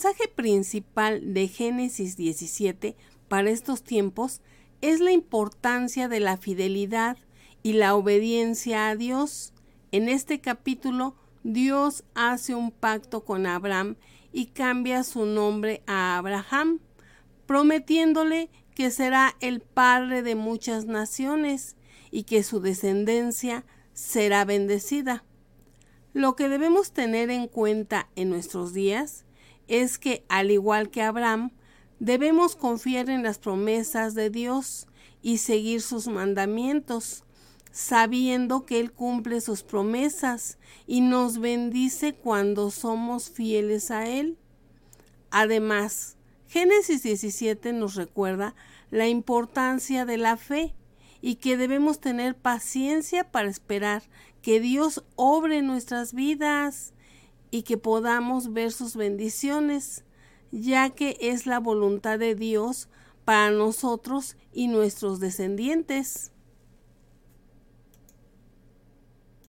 mensaje principal de Génesis 17 para estos tiempos es la importancia de la fidelidad y la obediencia a Dios. En este capítulo, Dios hace un pacto con Abraham y cambia su nombre a Abraham, prometiéndole que será el padre de muchas naciones y que su descendencia será bendecida. Lo que debemos tener en cuenta en nuestros días es que, al igual que Abraham, debemos confiar en las promesas de Dios y seguir sus mandamientos, sabiendo que Él cumple sus promesas y nos bendice cuando somos fieles a Él. Además, Génesis 17 nos recuerda la importancia de la fe y que debemos tener paciencia para esperar que Dios obre nuestras vidas y que podamos ver sus bendiciones, ya que es la voluntad de Dios para nosotros y nuestros descendientes.